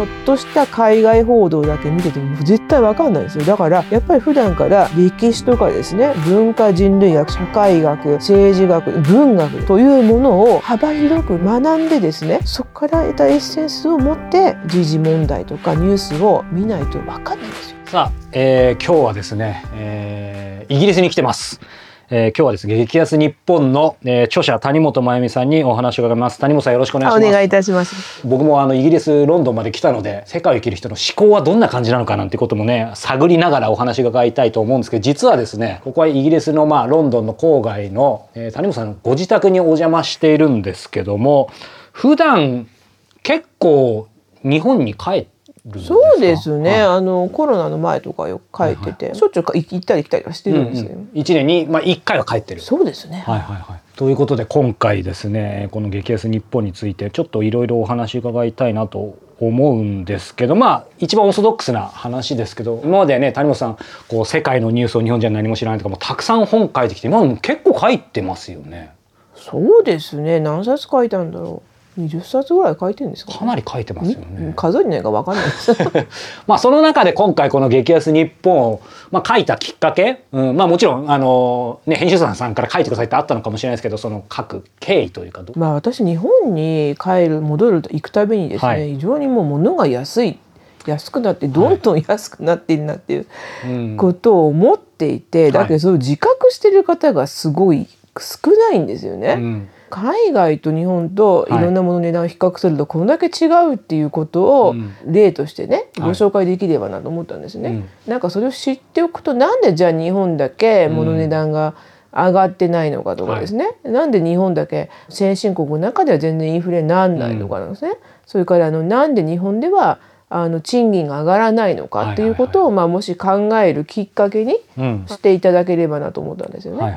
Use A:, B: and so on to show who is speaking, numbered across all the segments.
A: ちょっとした海外報道だけ見てても絶対わかんないですよだからやっぱり普段から歴史とかですね文化人類学社会学政治学文学というものを幅広く学んでですねそこから得たエッセンスを持って時事問題とかニュースを見ないとわかんないんですよ。
B: さあ、えー、今日はですね、えー、イギリスに来てます。えー、今日はですね激安日本の、えー、著者谷本真由美さんにお話を伺います。谷本さんよろしくお願いします。
A: お願いいたします。
B: 僕もあのイギリスロンドンまで来たので世界を生きる人の思考はどんな感じなのかなんてこともね探りながらお話を伺いたいと思うんですけど実はですねここはイギリスのまあロンドンの郊外の、えー、谷本さんのご自宅にお邪魔しているんですけども普段結構日本に帰って
A: そうですね、はい、あのコロナの前とかよく帰ってて、はいはい、しょっちゅう行ったり来たりはしてるんですよ、うんうん、
B: 1年に、まあ、1回は帰ってる。
A: そうですね。
B: はいはいはい。ということで今回ですねこの「激安日本」についてちょっといろいろお話伺いたいなと思うんですけどまあ一番オーソドックスな話ですけど今までね谷本さんこう世界のニュースを日本じゃ何も知らないとかもたくさん本書いてきて今も結構書いてますよね。
A: そうですね。何冊書いたんだろう20冊ぐらい書いてるんですか、
B: ね、かなり書いてますよね。
A: 数えないか分かんないです。
B: まあその中で今回この「激安日本を」まあ、書いたきっかけ、うん、まあもちろんあの、ね、編集者さんから書いてくださいってあったのかもしれないですけどその書く経緯というか
A: まあ私日本に帰る戻る行くたびにですね、はい、非常にもう物が安い安くなってどんどん安くなっているなっていうことを思っていて、はい、だけどそれを自覚してる方がすごい少ないんですよね。うん海外と日本とい。ろんなものの値段を比較するとこんだけ違うっていうことを例としてね、ご紹介できればなと思ったんですね。はい、なんかそれを知っておくとなんでじゃあ日本だけ物の値段が上がってないのかとかですね、はい、なんで日本だけ先進国の中では全然インフレになんないのかなんですね。うん、それからあのなんで日本ではあの賃金が上がらないのかっていうことを、まあ、もし考えるきっかけにしていただければなと思ったんですよね。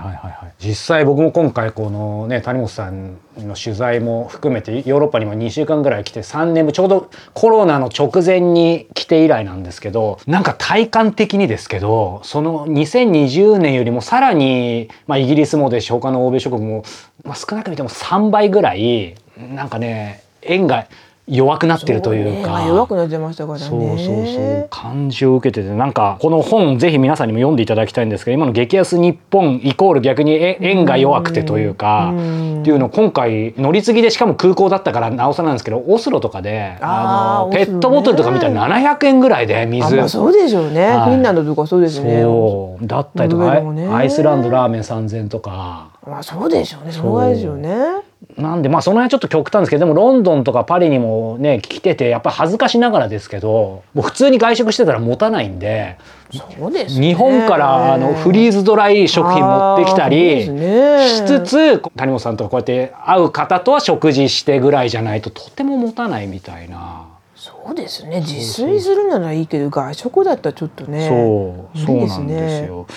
B: 実際僕も今回このね谷本さんの取材も含めてヨーロッパにも2週間ぐらい来て3年ちょうどコロナの直前に来て以来なんですけどなんか体感的にですけどその2020年よりもさらに、まあ、イギリスもでし他の欧米諸国も、まあ、少なく見ても3倍ぐらいなんかね円が弱くなってるというか、
A: ね、弱くなってましたからね。
B: そうそうそう。感じを受けててなんかこの本ぜひ皆さんにも読んでいただきたいんですけど今の激安日本イコール逆に円が弱くてというかっていうのを今回乗り継ぎでしかも空港だったからなおさらなんですけどオスロとかであのペットボトルとか見たら700円ぐらいで水、
A: まあ、そうでしょうね、はい、フィンランドとかそうですね。
B: そう。だったりとか、ね、アイスランドラーメン3000とか
A: まあそうでしょうね。そう。ですよね。
B: なんでまあその辺はちょっと極端ですけどでもロンドンとかパリにもね来ててやっぱ恥ずかしながらですけどもう普通に外食してたら持たないんで
A: そうです、
B: ね、日本からあのフリーズドライ食品持ってきたりしつつ谷本さんとこうやって会う方とは食事してぐらいじゃないととても持たないみたいな。
A: そうですね。自炊するならいいけど外食だったらちょっとね。
B: そう。そうなんですよ。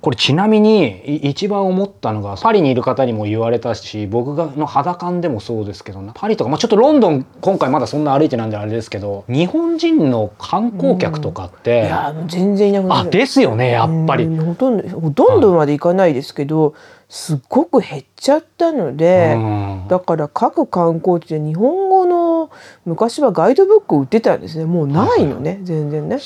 B: これちなみに一番思ったのがパリにいる方にも言われたし僕がの肌感でもそうですけどパリとか、まあ、ちょっとロンドン今回まだそんな歩いてなんであれですけど日本人の観光客とかって、
A: うん、いや全然いなくな
B: あですよねやっぱり、
A: ほとんどほとんどまで行かないですけど、すっごく減っちゃったので、うん、だから各観光地で日本語の昔はガイドブックを売ってたんですね。もうないのね、はい、全然ね、ね、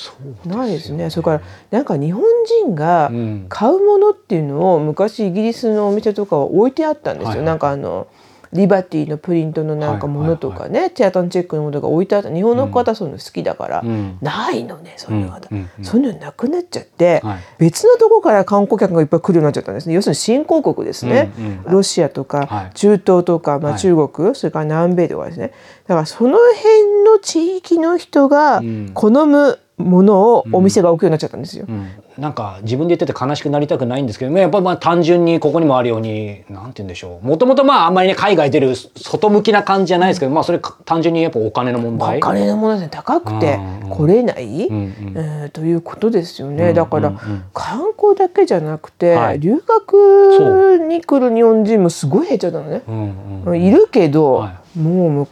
A: ないですね。それからなんか日本人が買うものっていうのを昔イギリスのお店とかは置いてあったんですよ、はいはい、なんかあのリバティのプリントのなんかものとかね、はいはい、テアタンチェックのものが置いてあった日本の方そういうの好きだから、うん、ないのねそういうのが、そういうのなくなっちゃって、はい、別のとこから観光客がいっぱい来るようになっちゃったんですね。要するに新興国ですね、ロシアとか中東とか、まあ、中国、それから南米とかですね。だからその辺の地域の人が好むものをお店が置くようになっちゃったんですよ。うん、
B: なんか自分で言ってて悲しくなりたくないんですけどやっぱまあ単純にここにもあるようになんて言うんでしょう。もともとまああんまりね海外出る外向きな感じじゃないですけど、まあそれ単純にやっぱお金の問題？
A: お金の問題で高くて来れない、うんうん、えー、ということですよね。だから観光だけじゃなくて、はい、留学に来る日本人もすごい減っちゃったのね、うんうん、いるけど、はい、もう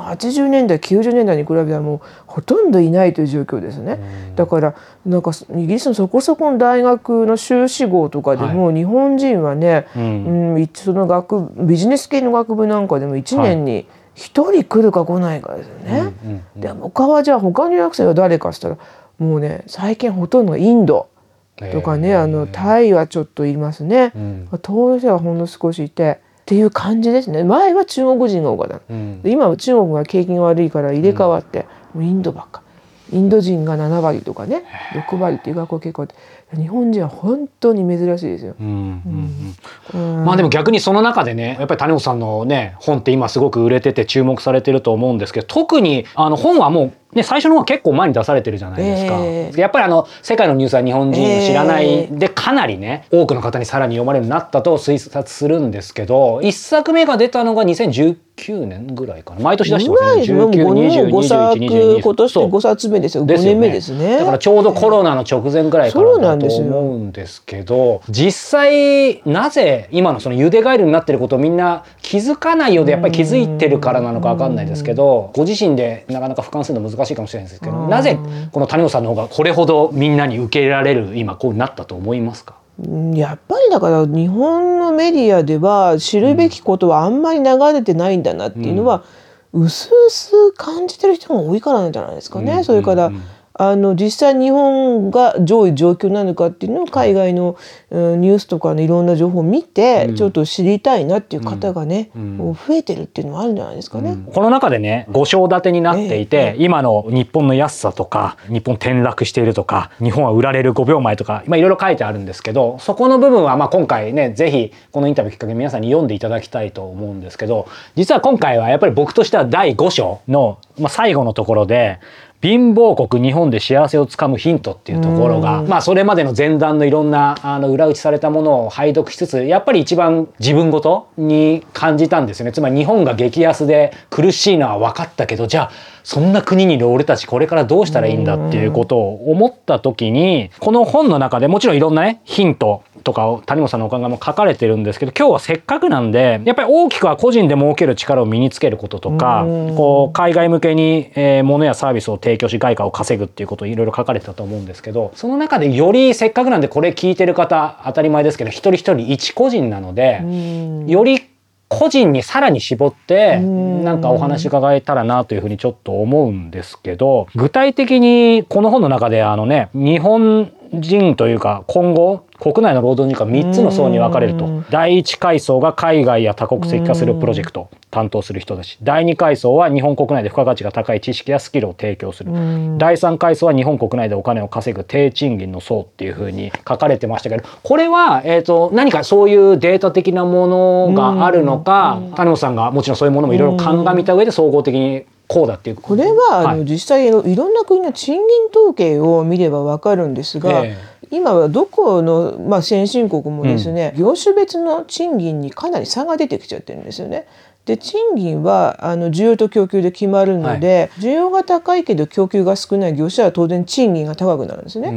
A: 80年代90年代に比べたらもうほとんどいないという状況ですね、だからなんかイギリスのそこそこの大学の修士号とかでも、日本人はね、うん、その学ビジネス系の学部なんかでも1年に一人来るか来ないかですよね。で他はじゃあ他の予約生は誰かっつったらもうね最近ほとんどがインドとかね、あのタイはちょっといますね、うん、東京はほんの少しいてっていう感じですね。前は中国人が多かった、うん、今は中国が景気が悪いから入れ替わって、もうインドばっか。インド人が7割とかね6割っていう学校結構日本人は本当に珍しいですよ。
B: まあでも逆にその中でねやっぱり谷本さんのね本って今すごく売れてて注目されてると思うんですけど特にあの本はもうね、最初の方は結構前に出されてるじゃないですか、えー、やっぱりあの世界のニュースは日本人知らないでかなりね多くの方にさらに読まれるようになったと推察するんですけど1作目が出たのが2019 9年ぐらいかな。毎年出してますね。19202122
A: 今年5冊目ですよ5年目ですね。
B: だからちょうどコロナの直前ぐらいからだと思うんですけど実際なぜ今のそのゆでガエルになってることをみんな気づかないようでやっぱり気づいてるからなのか分かんないですけどご自身でなかなか俯瞰するの難しいかもしれないですけどなぜこの谷本さんの方がこれほどみんなに受け入れられる今こうなったと思いますか？
A: やっぱりだから日本のメディアでは知るべきことはあんまり流れてないんだなっていうのは、うすうす感じてる人が多いからなんじゃないですかね。それから、あの実際日本が上位状況なのかっていうのを海外の、うん、ニュースとかのいろんな情報を見て、ちょっと知りたいなっていう方がね、増えてるっていうのもあるんじゃないですかね。
B: この中でね5章立てになっていて、えー、今の日本の安さとか日本転落しているとか日本は売られる5秒前とか今いろいろ書いてあるんですけどそこの部分はまあ今回ねぜひこのインタビューきっかけ皆さんに読んでいただきたいと思うんですけど実は今回はやっぱり僕としては第5章の、まあ、最後のところで貧乏国日本で幸せをつかむヒントっていうところが、まあそれまでの前段のいろんなあの裏打ちされたものを拝読しつつやっぱり一番自分ごとに感じたんですよね。つまり日本が激安で苦しいのは分かったけどじゃあそんな国にいる俺たちこれからどうしたらいいんだっていうことを思った時にこの本の中でもちろんいろんなねヒントとかを谷本さんのお考えも書かれてるんですけど今日はせっかくなんでやっぱり大きくは個人で儲ける力を身につけることとかこう海外向けに、えー、物やサービスを提供し外貨を稼ぐっていうことをいろいろ書かれてたと思うんですけどその中でよりせっかくなんでこれ聞いてる方当たり前ですけど一人一人一個人なのでより個人にさらに絞ってなんかお話伺えたらなというふうにちょっと思うんですけど具体的にこの本の中であのね日本人というか今後国内の労働人口は3つの層に分かれると。第1階層が海外や多国籍化するプロジェクト担当する人たち。第2階層は日本国内で付加価値が高い知識やスキルを提供する。第3階層は日本国内でお金を稼ぐ低賃金の層っていうふうに書かれてましたけどこれは、えーと、何かそういうデータ的なものがあるのか谷本さんがもちろんそういうものもいろいろ鑑みた上で総合的にこうだっていう
A: これは、あの実際いろんな国の賃金統計を見ればわかるんですが、えー今はどこの、まあ、先進国もですね、うん、業種別の賃金にかなり差が出てきちゃってるんですよね。で賃金はあの需要と供給で決まるので、はい、需要が高いけど供給が少ない業種は当然賃金が高くなるんですね。う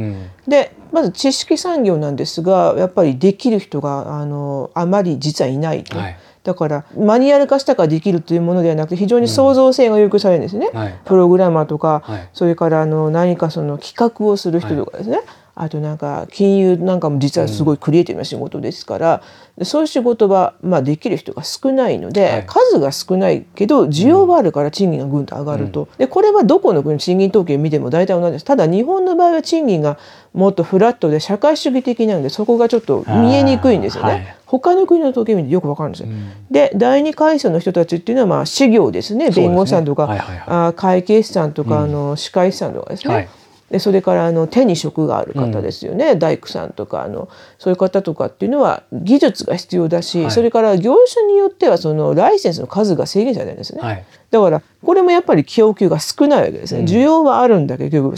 A: ん、でまず知識産業なんですがやっぱりできる人があのあまり実はいないと。はいだからマニュアル化したからできるというものではなくて非常に創造性が要求されるんですね、うんはい、プログラマーとか、はい、それからあの何かその企画をする人とかですね、はいあとなんか金融なんかも実はすごいクリエイティブな仕事ですから、うん、そういう仕事はまあできる人が少ないので、はい、数が少ないけど需要はあるから賃金がぐんと上がると、うん、でこれはどこの国賃金統計見ても大体同じです。ただ日本の場合は賃金がもっとフラットで社会主義的なのでそこがちょっと見えにくいんですよね。はい、他の国の統計見てよくわかるんですよ。うん、で第二階層の人たちっていうのはまあ事業ですね。弁護士さんとか、ねはいはいはい、あ会計士さんとか、あの歯科医師さんとかですね。はいでそれからあの手に職がある方ですよね、うん、大工さんとかあのそういう方とかっていうのは技術が必要だし、はい、それから業種によってはそのライセンスの数が制限されてるんですね、はい、だからこれもやっぱり供給が少ないわけですね、うん、需要はあるんだけど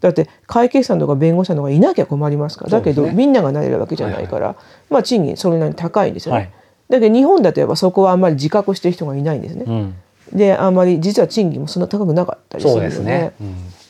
A: だって会計士さんとか弁護士さんとかいなきゃ困りますから。だけど、みんながなれるわけじゃないから、はいはい、まあ賃金それなりに高いんですよね、だけど日本だとやっぱそこはあんまり自覚してる人がいないんですね、うん。であんまり実は賃金もそんな高くなかったりするのでで、ね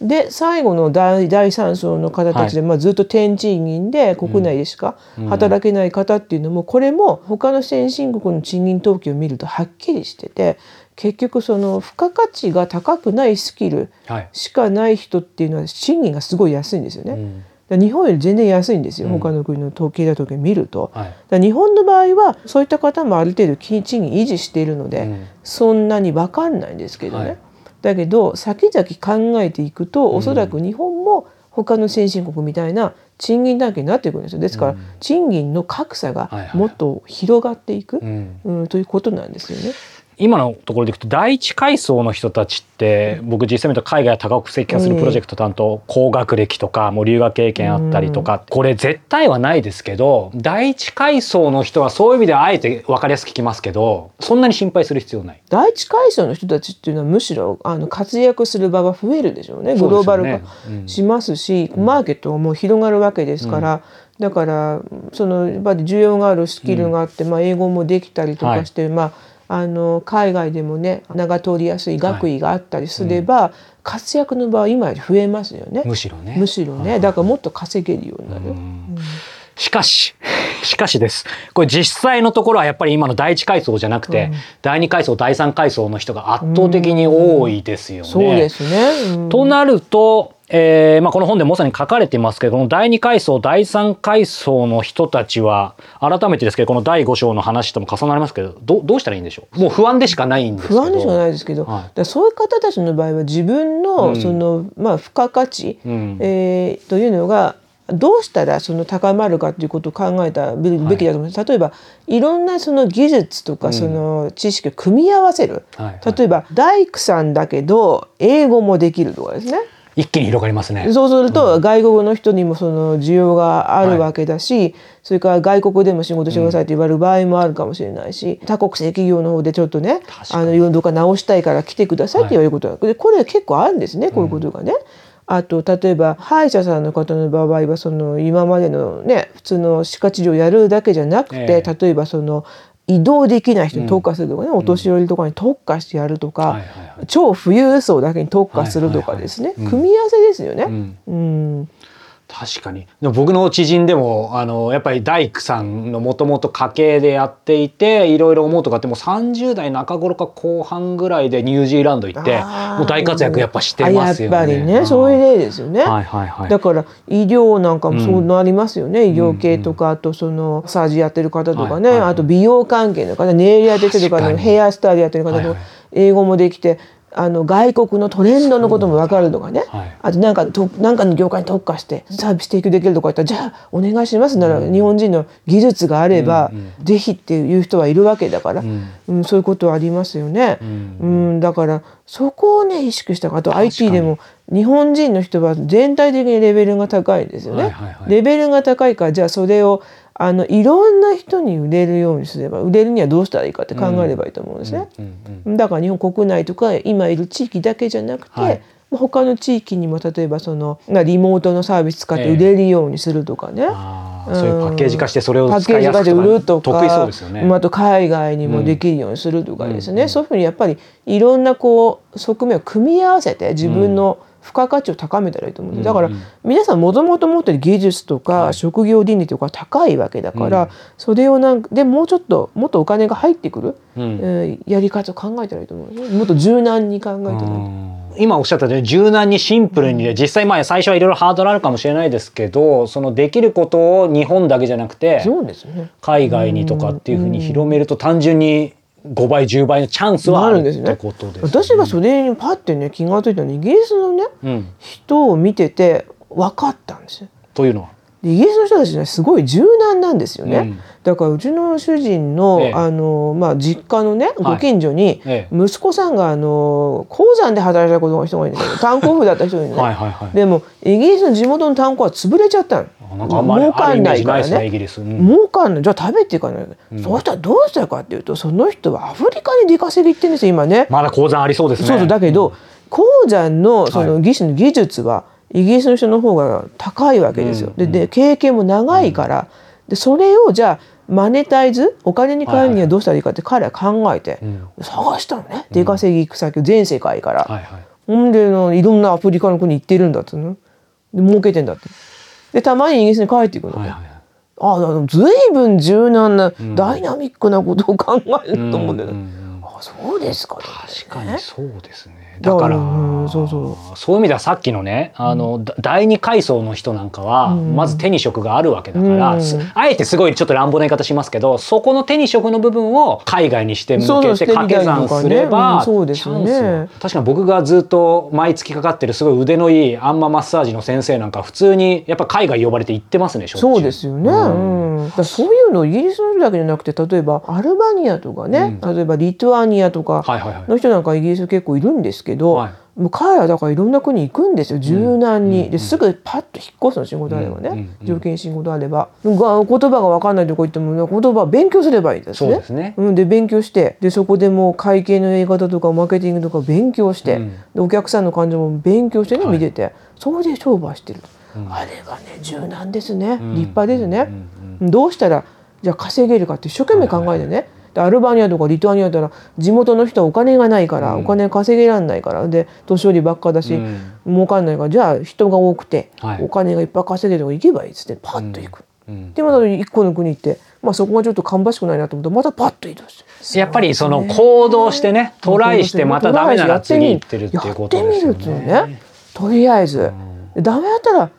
A: うん、最後の第第3層の方たちで、はい、まあ、ずっと低賃金で国内でしか働けない方っていうのも、これも他の先進国の賃金統計を見るとはっきりしてて結局その付加価値が高くないスキルしかない人っていうのは賃金がすごい安いんですよね。うん。日本より全然安いんですよ、
B: うん。
A: 他の国の統計だと見ると。
B: はい。
A: 日本の場合はそういった方もある程度賃金維持しているので、
B: うん。
A: そんなに分かんないんですけどね、
B: はい
A: だけど先々考えていくとおそらく日本も他の先進国みたいな賃金体系になっていくんですよ。ですから、
B: うん。
A: 賃金の格差が
B: はいはい。
A: もっと広がっていく、
B: うん。
A: うんということなんですよね。
B: 今のところでいくと第一階層の人たちって僕実際見ると海外多国籍化するプロジェクト担当高学歴とかもう留学経験あったりとかこれ絶対はないですけど第一階層の人はそういう意味ではあえて分かりやすく聞きますけどそんなに心配する必要ない。
A: 第一階層の人たちっていうのはむしろあの活躍する場が増えるでしょうね。グローバル化
B: うん。
A: しますし、マーケットがもう広がるわけですから、だからそのやっぱり需要があるスキルがあって、まあ、英語もできたりとかして、まあ、あの海外でもね名が通りやすい学位があったりすれば、活躍の場は今より増えますよね。
B: むしろね。
A: むしろねだからもっと稼げるようになる。
B: うんしかし、しかしです。これ実際のところはやっぱり今の第一階層じゃなくて、第二階層、第三階層の人が圧倒的に多いですよね。
A: そうですね、うん
B: となると、えーまあ、この本でまさに書かれていますけどこの第二階層第三階層の人たちは改めてですけどこの第5章の話とも重なりますけどどどうしたらいいんでしょう？もう不安でしかないんですけど。
A: 不安でしかないですけど、
B: はい。
A: そういう方たちの場合は自分の
B: うん。
A: その、まあ、付加価値、
B: うん。
A: えーというのがどうしたらその高まるかということを考えたべべきだと思います、例えばいろんなその技術とかその知識を組み合わせる、
B: はいはい。
A: 例えば大工さんだけど英語もできるとかですね
B: 一気に広がりますね。
A: そうすると外国の人にもその需要があるわけだし、それから外国でも仕事してくださいと言われる場合もあるかもしれないし、多国籍企業の方でちょっとねあのいろんなとこ直したいから来てくださいって言われることが、でこれ結構あるんですねこういうことがね。あと例えば歯医者さんの方の場合はその今までのね普通の歯科治療をやるだけじゃなくて、
B: ええ。
A: 例えばその移動できない人に特化するとかね、お年寄りとかに特化してやるとか、超富裕層だけに特化するとかですね、組み合わせですよね。
B: うん。
A: うん
B: 確かに。でも僕の知人でもあのやっぱり大工さんのもともと家系でやっていていろいろ思うとかってもう30代中頃か後半ぐらいでニュージーランド行ってもう大活躍やっぱしてますよね。
A: あやっぱりねそうい。う例ですよね。
B: はいはいはい。
A: だから医療なんかもそうなりますよね、医療系とかあとそのサージやってる方とかね、
B: はいはいはい。
A: あと美容関係の方ネイルやってるとか
B: 確かに。
A: ヘアスタイルやってる方とか、
B: はいはい。
A: 英語もできてあの外国のトレンドのことも分かるとかね、
B: はい。
A: あとなんかとなんかの業界に特化してサービス提供できるとか言ったらじゃあお願いしますなら、日本人の技術があれば、ぜひっていう人はいるわけだから、
B: ん。
A: うんそういうことはありますよね。
B: ん
A: うん、だからそこをね意識したあと IT でも日本人の人は全体的にレベルが高いんですよね。
B: はいはいはい。
A: レベルが高いからじゃあそれをあのいろんな人に売れるようにすれば売れるにはどうしたらいいかって考えればいいと思うんですね。
B: うんうん
A: だから日本国内とか今いる地域だけじゃなくて、
B: はい
A: 他の地域にも例えばそのまあリモートのサービス使って売れるようにするとかね。
B: あーそういうパッケージ化してそれを使いやすく
A: 売るとか
B: 得意そうですよね。
A: まああと海外にもできるようにするとかですね、そういうふうにやっぱりいろんなこう側面を組み合わせて自分の付加価値を高めたらいいと思うんです、だから皆さんもともと持ってる技術とか職業倫理とか高いわけだから、それをなんかでもうちょっともっとお金が入ってくる、
B: うん。
A: えーやり方を考えたらいいと思うんですね。もっと柔軟に考えたら。い。
B: 今おっしゃったように柔軟にシンプルにで実際まあ最初はいろいろハードルあるかもしれないですけどそのできることを日本だけじゃなくて海外にとかっていうふうに広めると単純に5倍10倍のチャンスはある
A: んですね。
B: ことです、
A: 私がそれにパッてね気が付いたのはイギリスのね
B: うん、
A: 人を見てて分かったんですよ。
B: というのは？
A: でイギリスの人たちねすごい柔軟なんですよね、
B: うん。
A: だからうちの主人の,、
B: ええ。
A: あのまあ、実家のね
B: はい。
A: ご近所に
B: ええ。
A: 息子さんがあの鉱山で働いた子の人がいるんですよ。炭鉱夫だった人がいるのね。
B: はいはいはい。
A: でもイギリスの地元の炭鉱は潰れちゃったの。
B: なんかあんまり
A: 儲かんないから
B: ね。イ
A: ね
B: ギリス、うん。
A: 儲かんない。じゃあ食べていかない、その人はどうしたかっていうとその人はアフリカに出稼ぎ行ってるんですよ今ね。
B: まだ鉱山ありそうですね。
A: そうそう。だけど鉱山のその技師の技術はイギリスの人の方が高いわけですよ。でで経験も長いから、でそれをじゃあマネタイズ？お金に変えるにはどうしたらいいかって彼は考えて、
B: ん。
A: 探したのね。出稼ぎ行く先を全世界から。
B: はいはい。
A: ほんでのいろんなアフリカの国行ってるんだってね。で儲けてんだって。でたまにイギリスに帰ってくるの。
B: はいはい
A: ああずいぶん柔軟な、ダイナミックなことを考えると思うんだよね。
B: うんうん
A: あそうですか。
B: 確かにそうですねだから、
A: うんそうそう。
B: そういう意味ではさっきのねあの、だ第二階層の人なんかは、
A: うん
B: まず手に職があるわけだから、
A: うん
B: すあえてすごいちょっと乱暴な言い方しますけどそこの手に職の部分を海外にして向けて掛け算すれば、チャンス。は確かに僕がずっと毎月かかってるすごい腕のいいあんまマッサージの先生なんか普通にやっぱ海外呼ばれて行ってますね
A: そうですよね、
B: うん。
A: そういうのをイギリスだけじゃなくて例えばアルバニアとかね、例えばリトアニアとかの人なんかイギリス結構いるんですけど、
B: はい。
A: もう彼らだからいろんな国行くんですよ。柔軟に、
B: うん
A: ですぐパッと引っ越すの仕事あればね、条件仕事あれば。が言葉が分かんないとこ行っても言葉を勉強すればいいですね。
B: そうですね。
A: うん、で勉強して。でそこでもう会計のやり方とかマーケティングとか勉強して、
B: うん。
A: でお客さんの感情も勉強してね、
B: はい。
A: 見てて。それで商売してる、
B: うん。
A: あれはね柔軟ですね、
B: ん。
A: 立派ですね、
B: うん
A: どうしたらじゃあ稼げるかって一生懸命考えてね、でアルバニアとかリトアニアだったら地元の人はお金がないから、
B: うん。
A: お金稼げられないからで年寄りばっかだし、
B: うん。
A: 儲かんないからじゃあ人が多くて、
B: はい。
A: お金がいっぱい稼げるとこ行けばいいっつってパッと行く。
B: うん。
A: でまた一個の国行って、まあ、そこがちょっと芳しくないなと思ったらまたパッと移動して
B: やっぱりその行動してねトライしてまたダメなら次行ってるっていうことですよ
A: やってみるっていう
B: ね。
A: ね。とりあえず、でダメだったら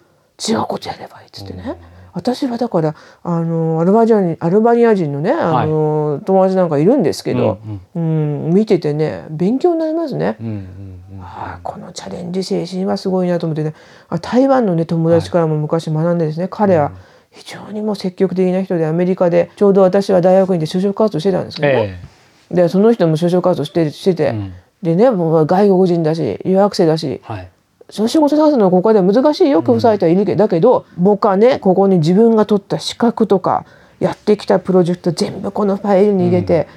A: 違うことやればいいっつってね、私はだからあのアルバニア人アルバニア人のねあの、友達なんかいるんですけど、うん見ててね勉強になりますね。
B: うんうんうん
A: ああこのチャレンジ精神はすごいなと思ってね。あ台湾のね友達からも昔学んでですね、彼は非常にもう積極的な人でアメリカでちょうど私は大学院で就職活動してたんですけどね、
B: え
A: でその人も就職活動してしてて、
B: うん。
A: でねもう外国人だし留学生だし。
B: えはい
A: 仕事探すのはここでは難しいよ工夫されてはいるけど、だけど僕はねここに自分が取った資格とかやってきたプロジェクト全部このファイルに入れて、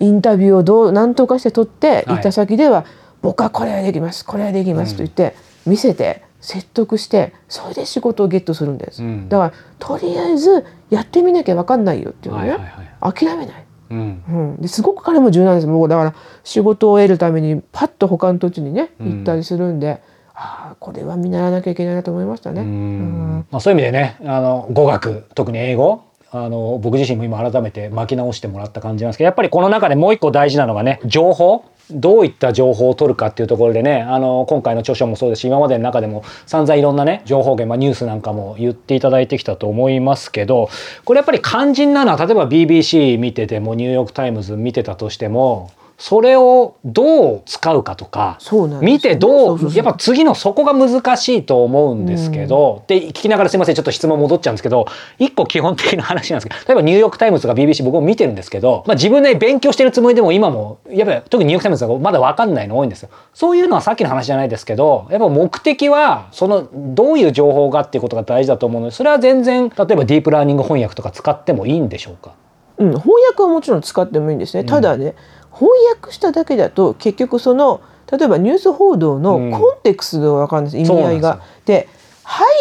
A: インタビューをどう何とかして取って
B: はい。
A: 行った先では、僕はこれはできますこれはできますと言って、見せて説得してそれで仕事をゲットするんです、
B: うん。
A: だからとりあえずやってみなきゃ分かんないよっていうのね、
B: はいはいはい。
A: 諦めない。
B: うん。
A: うん、ですごく彼も柔軟です。もうだから仕事を得るためにパッと他の土地にね
B: うん。
A: 行ったりするんで、ああこれは見習わなきゃいけないなと思いましたね。
B: う
A: うん。
B: んまあ、そういう意味でねあの語学特に英語あの僕自身も今改めて巻き直してもらった感じなんですけどやっぱりこの中でもう一個大事なのがね情報。どういった情報を取るかっていうところでねあの今回の著書もそうですし今までの中でも散々いろんなね情報源、まあ、ニュースなんかも言っていただいてきたと思いますけどこれやっぱり肝心なのは例えば BBC 見ててもニューヨーク・タイムズ見てたとしてもそれをどう使うかとか
A: ね。
B: 見てど
A: そう
B: やっぱ次のそこが難しいと思うんですけど、で聞きながらすいませんちょっと質問戻っちゃうんですけど一個基本的な話なんですけど 例えばニューヨーク・タイムズとか BBC 僕も見てるんですけど、まあ、自分で勉強してるつもりでも今もやっぱり特にニューヨーク・タイムズがまだ分かんないの多いんですよ。そういうのはさっきの話じゃないですけどやっぱ目的はそのどういう情報がっていうことが大事だと思うのでそれは全然例えばディープラーニング翻訳とか使ってもいいんでしょうか？
A: うん、翻訳はもちろん使ってもいいんですね。ただね翻訳しただけだと結局その例えばニュース報道の
B: うん
A: コンテクストが分かるんです、意味合いが。で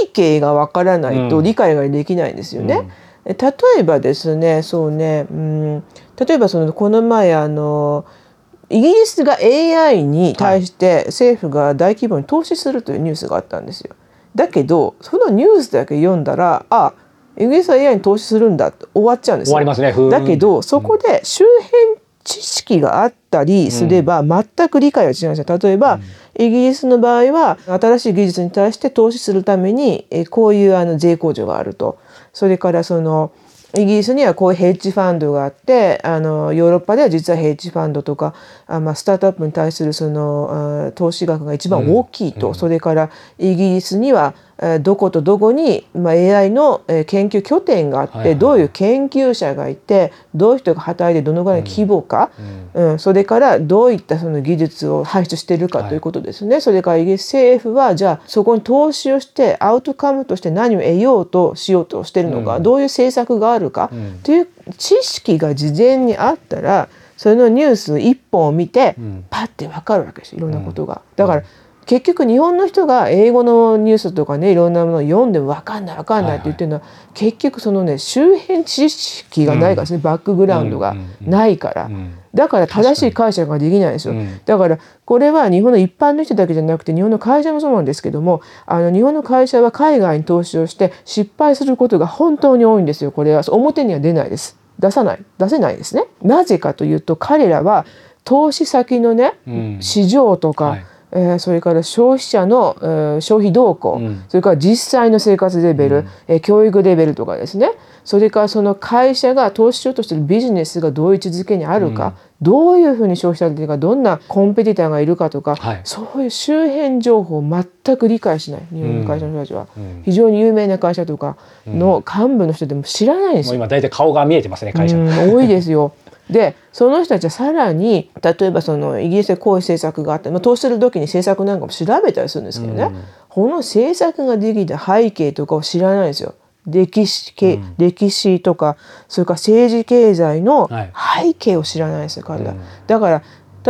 A: 背景が分からないと
B: うん
A: 理解ができないんですよね。例えばですねそうね、うん、例えばそのこの前あのイギリスが AI に対して政府が大規模に投資するというニュースがあったんですよ。だけどそのニュースだけ読んだらあイギリスは AI に投資するんだって終わっちゃうんですよ。
B: 終わりますね
A: だけどそこで周辺知識があったりすれば全く理解は違うんですよ。例えば、イギリスの場合は新しい技術に対して投資するためにえこういうあの税控除があると。それからそのイギリスにはこういうヘッジファンドがあってあのヨーロッパでは実はヘッジファンドとかあ、まあ、スタートアップに対するそのあ投資額が一番大きいと、それからイギリスにはえーどことどこに、まあ、AI のえー研究拠点があって、
B: はいはい
A: どういう研究者がいてどういう人が働いてどのぐらいの規模か、うん。それからどういったその技術を排出しているか
B: はい。
A: ということですね、それからイギリス政府はじゃあそこに投資をしてアウトカムとして何を得ようとしようとしているのか、
B: うん。
A: どういう政策があるか、
B: ん。
A: という知識が事前にあったらそのニュース一本を見て、
B: ん。
A: パッて分かるわけですいろんなことが。だから結局日本の人が英語のニュースとかねいろんなものを読んでも分かんない分かんないって言ってるのは、結局そのね周辺知識がないからですね、バックグラウンドがないから、
B: ん。
A: だから正しい解釈ができないんですよ、
B: うん。
A: だからこれは日本の一般の人だけじゃなくて日本の会社もそうなんですけどもあの日本の会社は海外に投資をして失敗することが本当に多いんですよ。これは表には出ないです。出さない。出せないですね。なぜかというと彼らは投資先のね、
B: うん。
A: 市場とか、
B: はい
A: ええーそれから消費者の、えー消費動向、
B: うん。
A: それから実際の生活レベル、えー教育レベルとかですね。それからその会社が投資しようとしているビジネスがどういう位置づけにあるか、どういうふうに消費されているかどんなコンペティターがいるかとか、
B: はい。
A: そういう周辺情報を全く理解しない。日本の会社の人たちは、
B: うん。
A: 非常に有名な会社とかの幹部の人でも知らないんですよ。
B: もう今大体顔が見えてますね会社。の。
A: うん多いですよ。でその人たちはさらに例えばそのイギリスでこういう政策があって、まあ、投資する時に政策なんかも調べたりするんですけどね、この政策ができた背景とかを知らないんですよ。歴史系、歴史とかそれから政治経済の
B: はい。
A: 背景を知らないんですよ彼ら、
B: うん。
A: だから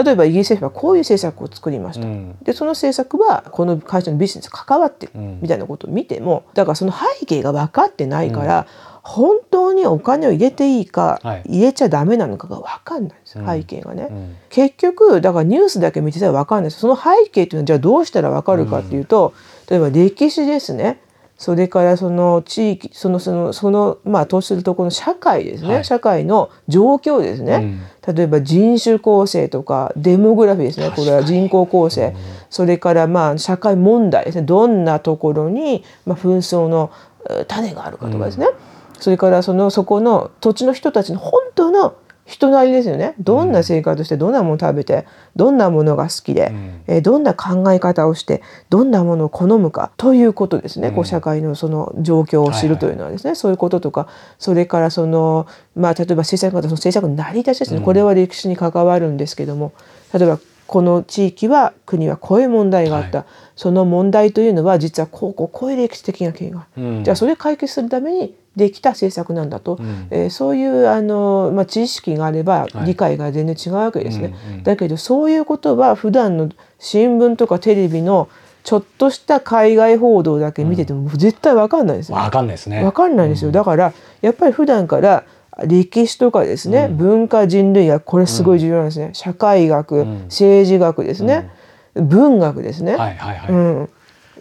A: 例えばイギリス政府はこういう政策を作りました、
B: うん。
A: でその政策はこの会社のビジネスに関わってる
B: うん。
A: みたいなことを見てもだからその背景が分かってないから、本当にお金を入れていいか、
B: はい。
A: 入れちゃダメなのかが分かんないんですよ
B: うん。
A: 背景がね。
B: うん。
A: 結局だからニュースだけ見てたら分かんない。ですその背景っていうのはじゃあどうしたら分かるかっていうと、例えば歴史ですね。それからその地域そのそのそのまあ投資するところの社会ですね、
B: はい。
A: 社会の状況ですね、例えば人種構成とかデモグラフィーですね。これは人口構成、それからまあ社会問題ですね。どんなところにまあ紛争のえー種があるかとかですね、それからそのそこの土地の人たちの本当の人なりですよね。どんな生活してどんなものを食べてどんなものが好きで、
B: ん。
A: えーどんな考え方をしてどんなものを好むかということですね、こう社会のその状況を知るというのはですね、そういうこととかそれからそのまあ例えば政策方その政策の成り立ちですね、これは歴史に関わるんですけども例えばこの地域は国はこういう問題があった、
B: は
A: その問題というのは実はこうこうこういう歴史的な経緯がある、
B: うん。
A: じゃあそれを解決するためにできた政策なんだと、
B: ん。
A: えーそういうあの、まあ、知識があれば
B: はい。
A: 理解が全然違うわけですね。
B: うんうん。
A: だけどそういうことは普段の新聞とかテレビのちょっとした海外報道だけ見てても絶対わかんないですよ。
B: わかんないですね。
A: わかんないんですよ。だからやっぱり普段から歴史とかですね、文化人類学これすごい重要なんですね。社会学、
B: ん。
A: 政治学ですね、文学ですね、
B: はいはいはい。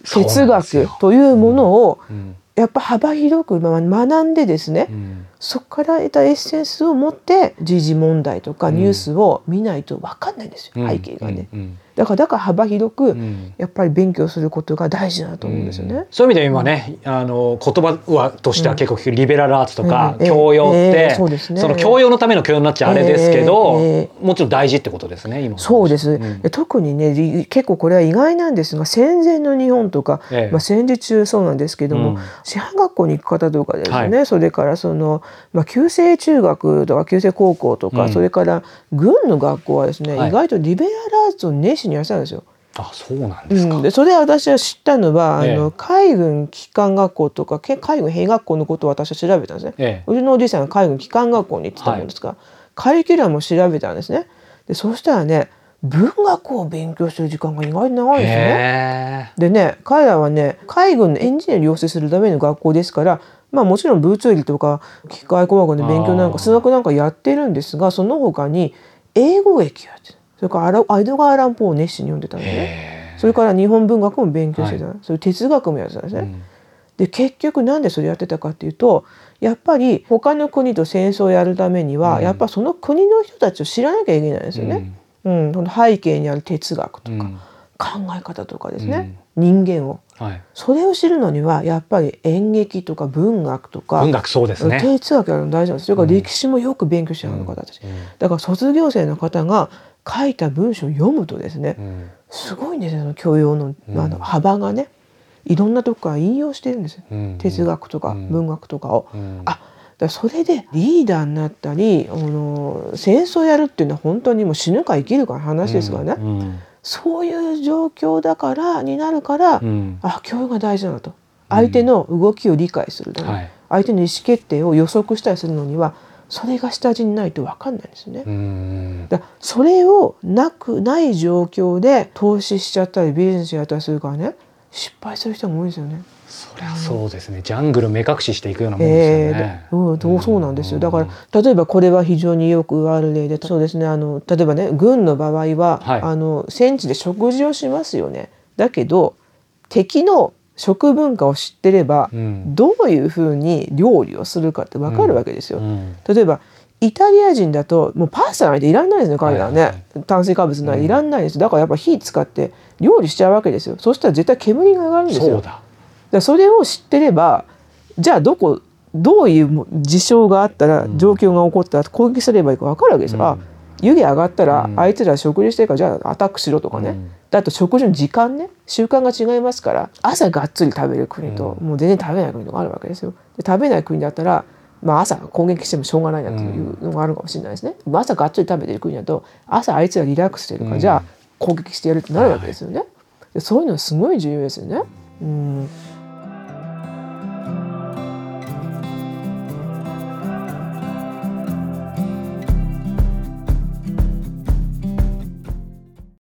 A: 哲学というものを
B: うん
A: やっぱ幅広くまあ学んでですね、
B: うん。
A: そこから得たエッセンスを持って時事問題とかニュースを見ないと分かんないんですよ、背景がね、
B: うん。うん。
A: だからだから幅広く
B: ん。
A: やっぱり勉強することが大事だと思うんですよね。
B: そういう意味で今ね、あの言葉はとしては結構リベラルアーツとか
A: うん。
B: 教養っ
A: ええ
B: て、
A: そ
B: の教養のための教養になっちゃあれですけど、
A: え
B: もちろん大事ってことですね今
A: そうです、
B: ん。
A: で特にねり結構これは意外なんですが戦前の日本とか、
B: ええ。
A: まあ、戦時中そうなんですけども、
B: うん。
A: 師範学校に行く方とかですね、
B: は
A: それからその、まあ、旧制中学とか旧制高校とか、
B: うん
A: それから軍の学校はですね、
B: はい
A: 意外とリベラルアーツを熱心にやってたんですよ。
B: あそうなんですか、
A: うん、でそれで私は知ったのは、
B: ええ
A: あの海軍機関学校とかけ海軍兵学校のことを私は調べたんですね。
B: ええ
A: うちのおじいさんが海軍機関学校に行ってたもんですから、カリキュラムを調べたんですね。でそうしたらね文学を勉強してる時間が意外に長いんですよね。
B: へ
A: でね彼らはね海軍のエンジニアを養成するための学校ですからまあもちろん物理とか機械工学の勉強なんか数学なんかやってるんですがその他に英語劇をやってるそれからアイドガー・ランポーを熱心に読んでたん
B: え
A: ですね。それから日本文学も勉強してた、それ哲学もやってたんですね。
B: うん。
A: で結局なんでそれやってたかっていうとやっぱり他の国と戦争をやるためには、
B: うん。
A: やっぱその国の人たちを知らなきゃいけないんですよね。うん。その背景にある哲学とか、
B: うん
A: 考え方とかですね、人間を。
B: はい、
A: それを知るのにはやっぱり演劇とか文学とか
B: 文学そうですね。
A: 哲学やるの大事なんです。それから歴史もよく勉強してるの方たち、だから卒業生の方が書いた文章を読むとですね、
B: うん。
A: すごいんですよその教養の,、あの幅がね。いろんなとこから引用してるんです。哲学とか
B: うん。
A: 文学とかを。
B: うん。
A: あだそれでリーダーになったりあの戦争やるっていうのは本当にもう死ぬか生きるかの話ですからね、
B: うん
A: そういう状況だからになるから、
B: うん。
A: あ教養が大事なんだと。相手の動きを理解するため、
B: はい。
A: 相手の意思決定を予測したりするのにはそれが下地にないと分かんないんですよね。
B: うん
A: だそれをなくない状況で投資しちゃったりビジネスやったりするからね失敗する人が多いんですよね。
B: そりゃそうですね。ジャングル目隠ししていくようなもんです
A: ええ
B: よね。
A: でうん、どうそうなんですよ。だから例えばこれは非常によくある例でそうですねあの例えばね軍の場合は、
B: はい。
A: あの戦地で食事をしますよね。だけど敵の食文化を知ってれば、
B: うん。
A: どういうふうに料理をするかって分かるわけですよ。
B: うん。
A: 例えばイタリア人だともうパスタなんていらないですね彼らはね、
B: はいはい。
A: 炭水化物なんていらないですだからやっぱ火使って料理しちゃうわけですよ。そしたら絶対煙が上がるんですよ。
B: そうだ
A: だそれを知ってればじゃあどこどういう事象があったら、状況が起こったら攻撃すればいいか分かるわけですよ。うん、あ湯気上がったら、あいつら食事してるからじゃあアタックしろとかね、うん、あと食事の時間ね習慣が違いますから朝がっつり食べる国と、もう全然食べない国とかあるわけですよ。で食べない国だったらまあ、朝攻撃してもしょうがないなっていうのがあるかもしれないですね。朝がっつり食べてる国だと朝あいつらリラックスしてるから、じゃあ攻撃してやるってなるわけですよね。そういうのはすごい重要ですよね。うん